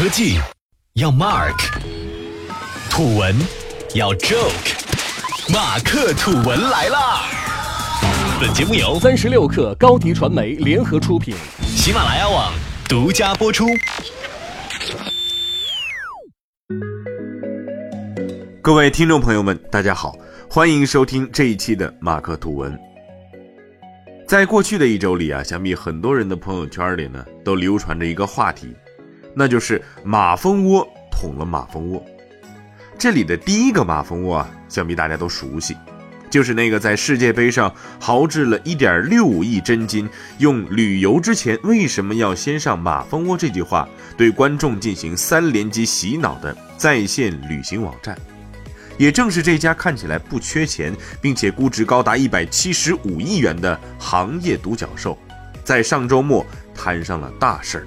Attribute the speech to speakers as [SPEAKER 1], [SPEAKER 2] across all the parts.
[SPEAKER 1] 科技要 Mark，土文要 Joke，马克吐文来啦！本节目由
[SPEAKER 2] 三十六克高迪传媒联合出品，
[SPEAKER 1] 喜马拉雅网独家播出。
[SPEAKER 3] 各位听众朋友们，大家好，欢迎收听这一期的马克吐文。在过去的一周里啊，想必很多人的朋友圈里呢，都流传着一个话题，那就是马蜂窝捅了马蜂窝。这里的第一个马蜂窝啊，想必大家都熟悉，就是那个在世界杯上豪掷了一点六五亿真金，用“旅游之前为什么要先上马蜂窝”这句话对观众进行三连击洗脑的在线旅行网站。也正是这家看起来不缺钱，并且估值高达一百七十五亿元的行业独角兽，在上周末摊上了大事儿。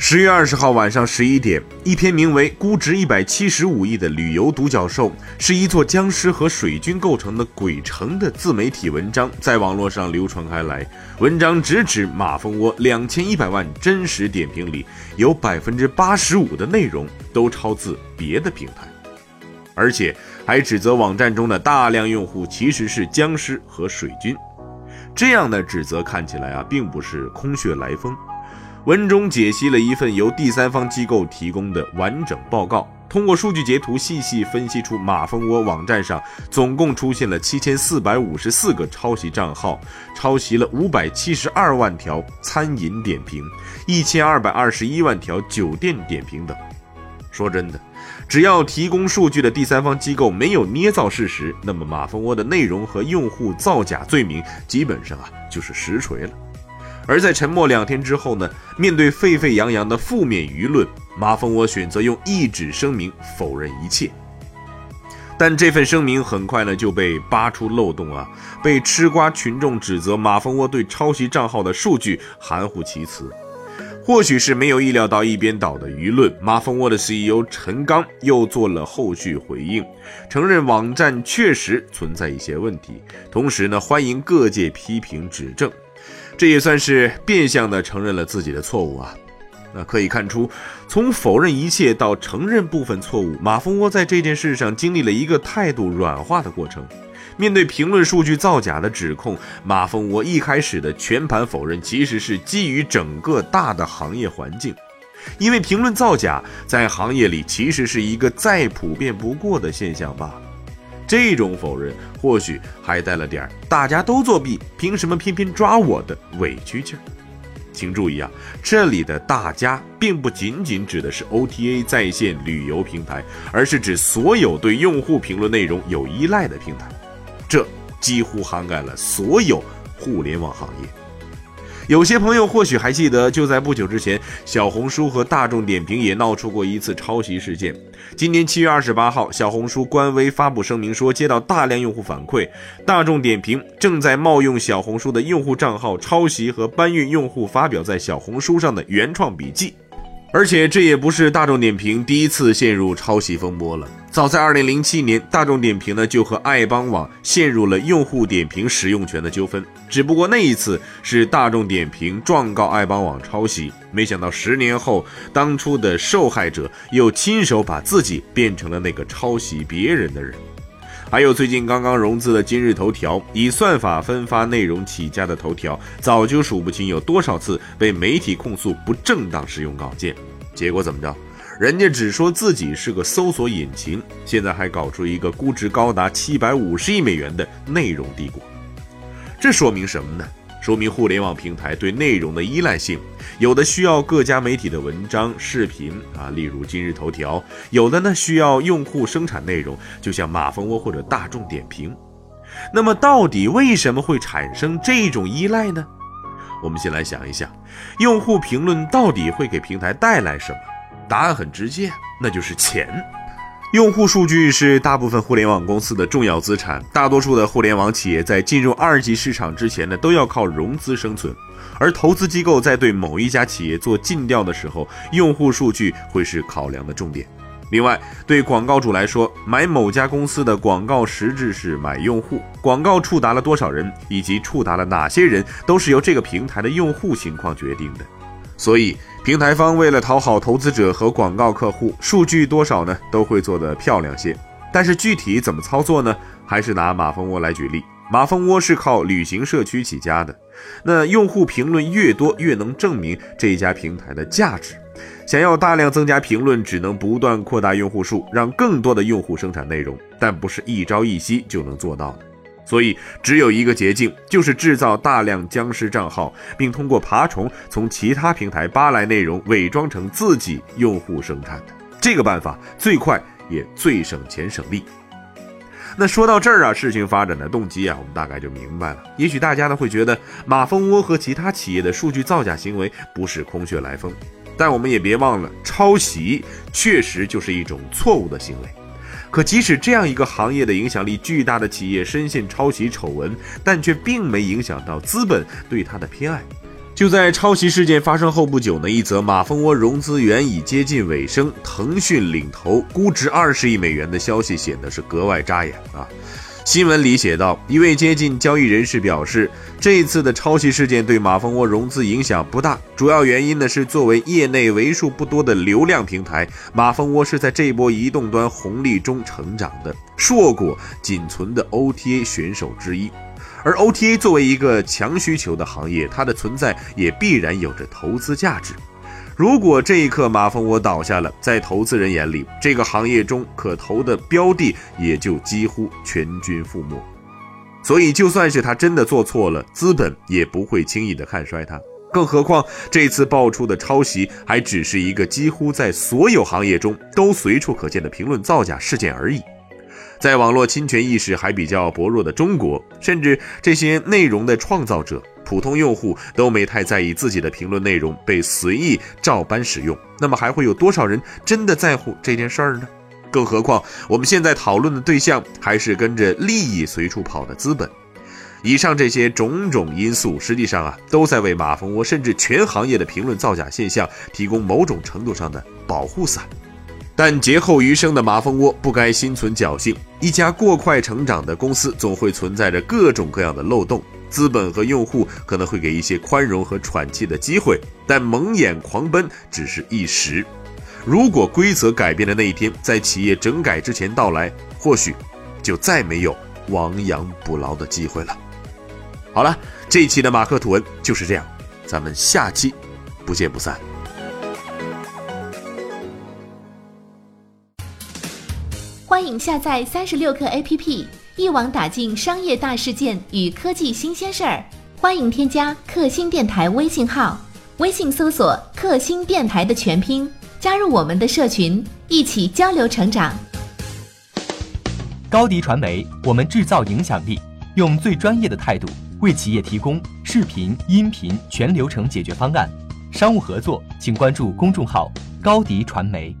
[SPEAKER 3] 十月二十号晚上十一点，一篇名为《估值一百七十五亿的旅游独角兽是一座僵尸和水军构成的鬼城》的自媒体文章在网络上流传开来。文章直指马蜂窝两千一百万真实点评里，有百分之八十五的内容都抄自别的平台。而且还指责网站中的大量用户其实是僵尸和水军，这样的指责看起来啊，并不是空穴来风。文中解析了一份由第三方机构提供的完整报告，通过数据截图细细分析出马蜂窝网站上总共出现了七千四百五十四个抄袭账号，抄袭了五百七十二万条餐饮点评，一千二百二十一万条酒店点评等。说真的。只要提供数据的第三方机构没有捏造事实，那么马蜂窝的内容和用户造假罪名基本上啊就是实锤了。而在沉默两天之后呢，面对沸沸扬扬的负面舆论，马蜂窝选择用一纸声明否认一切。但这份声明很快呢就被扒出漏洞啊，被吃瓜群众指责马蜂窝对抄袭账号的数据含糊其辞。或许是没有意料到一边倒的舆论，马蜂窝的 CEO 陈刚又做了后续回应，承认网站确实存在一些问题，同时呢欢迎各界批评指正，这也算是变相的承认了自己的错误啊。那可以看出，从否认一切到承认部分错误，马蜂窝在这件事上经历了一个态度软化的过程。面对评论数据造假的指控，马蜂窝一开始的全盘否认，其实是基于整个大的行业环境，因为评论造假在行业里其实是一个再普遍不过的现象罢了。这种否认或许还带了点“大家都作弊，凭什么偏偏抓我”的委屈劲儿。请注意啊，这里的大家并不仅仅指的是 OTA 在线旅游平台，而是指所有对用户评论内容有依赖的平台。这几乎涵盖了所有互联网行业。有些朋友或许还记得，就在不久之前，小红书和大众点评也闹出过一次抄袭事件。今年七月二十八号，小红书官微发布声明说，接到大量用户反馈，大众点评正在冒用小红书的用户账号抄袭和搬运用户发表在小红书上的原创笔记。而且这也不是大众点评第一次陷入抄袭风波了。早在2007年，大众点评呢就和爱邦网陷入了用户点评使用权的纠纷。只不过那一次是大众点评状告爱邦网抄袭，没想到十年后，当初的受害者又亲手把自己变成了那个抄袭别人的人。还有最近刚刚融资的今日头条，以算法分发内容起家的头条，早就数不清有多少次被媒体控诉不正当使用稿件，结果怎么着？人家只说自己是个搜索引擎，现在还搞出一个估值高达七百五十亿美元的内容帝国，这说明什么呢？说明互联网平台对内容的依赖性，有的需要各家媒体的文章、视频啊，例如今日头条；有的呢需要用户生产内容，就像马蜂窝或者大众点评。那么，到底为什么会产生这种依赖呢？我们先来想一想，用户评论到底会给平台带来什么？答案很直接，那就是钱。用户数据是大部分互联网公司的重要资产。大多数的互联网企业在进入二级市场之前呢，都要靠融资生存。而投资机构在对某一家企业做尽调的时候，用户数据会是考量的重点。另外，对广告主来说，买某家公司的广告实质是买用户，广告触达了多少人，以及触达了哪些人，都是由这个平台的用户情况决定的。所以，平台方为了讨好投资者和广告客户，数据多少呢都会做得漂亮些。但是具体怎么操作呢？还是拿马蜂窝来举例。马蜂窝是靠旅行社区起家的，那用户评论越多，越能证明这一家平台的价值。想要大量增加评论，只能不断扩大用户数，让更多的用户生产内容，但不是一朝一夕就能做到的。所以只有一个捷径，就是制造大量僵尸账号，并通过爬虫从其他平台扒来内容，伪装成自己用户生产的。这个办法最快也最省钱省力。那说到这儿啊，事情发展的动机啊，我们大概就明白了。也许大家呢会觉得马蜂窝和其他企业的数据造假行为不是空穴来风。但我们也别忘了，抄袭确实就是一种错误的行为。可即使这样一个行业的影响力巨大的企业深陷抄袭丑闻，但却并没影响到资本对它的偏爱。就在抄袭事件发生后不久呢，一则马蜂窝融资源已接近尾声，腾讯领投，估值二十亿美元的消息显得是格外扎眼啊。新闻里写道，一位接近交易人士表示，这一次的抄袭事件对马蜂窝融资影响不大，主要原因呢是作为业内为数不多的流量平台，马蜂窝是在这波移动端红利中成长的硕果仅存的 OTA 选手之一，而 OTA 作为一个强需求的行业，它的存在也必然有着投资价值。如果这一刻马蜂窝倒下了，在投资人眼里，这个行业中可投的标的也就几乎全军覆没。所以，就算是他真的做错了，资本也不会轻易的看衰他。更何况，这次爆出的抄袭还只是一个几乎在所有行业中都随处可见的评论造假事件而已。在网络侵权意识还比较薄弱的中国，甚至这些内容的创造者。普通用户都没太在意自己的评论内容被随意照搬使用，那么还会有多少人真的在乎这件事儿呢？更何况我们现在讨论的对象还是跟着利益随处跑的资本。以上这些种种因素，实际上啊，都在为马蜂窝甚至全行业的评论造假现象提供某种程度上的保护伞。但劫后余生的马蜂窝不该心存侥幸。一家过快成长的公司总会存在着各种各样的漏洞。资本和用户可能会给一些宽容和喘气的机会，但蒙眼狂奔只是一时。如果规则改变的那一天在企业整改之前到来，或许就再没有亡羊补牢的机会了。好了，这一期的马克吐文就是这样，咱们下期不见不散。
[SPEAKER 4] 欢迎下载三十六课 APP。一网打尽商业大事件与科技新鲜事儿，欢迎添加克星电台微信号，微信搜索“克星电台”的全拼，加入我们的社群，一起交流成长。
[SPEAKER 2] 高迪传媒，我们制造影响力，用最专业的态度为企业提供视频、音频全流程解决方案。商务合作，请关注公众号“高迪传媒”。